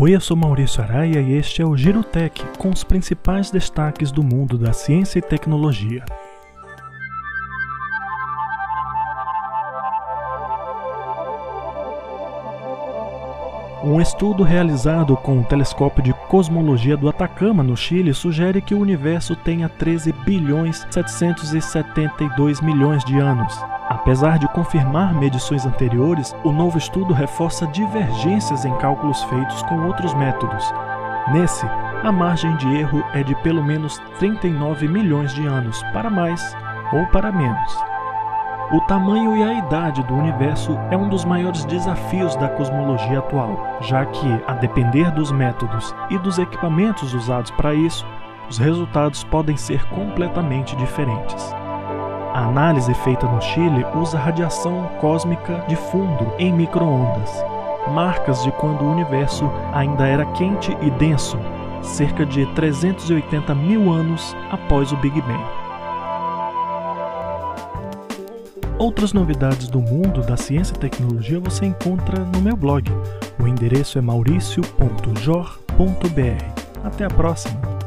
Oi, eu sou Maurício Araia e este é o Girotech com os principais destaques do mundo da ciência e tecnologia. Um estudo realizado com o telescópio de cosmologia do Atacama, no Chile, sugere que o universo tenha 13 bilhões 772 milhões de anos. Apesar de confirmar medições anteriores, o novo estudo reforça divergências em cálculos feitos com outros métodos. Nesse, a margem de erro é de pelo menos 39 milhões de anos, para mais ou para menos. O tamanho e a idade do universo é um dos maiores desafios da cosmologia atual, já que, a depender dos métodos e dos equipamentos usados para isso, os resultados podem ser completamente diferentes. A análise feita no Chile usa radiação cósmica de fundo em microondas, marcas de quando o universo ainda era quente e denso, cerca de 380 mil anos após o Big Bang. Outras novidades do mundo da ciência e tecnologia você encontra no meu blog. O endereço é mauricio.jor.br. Até a próxima!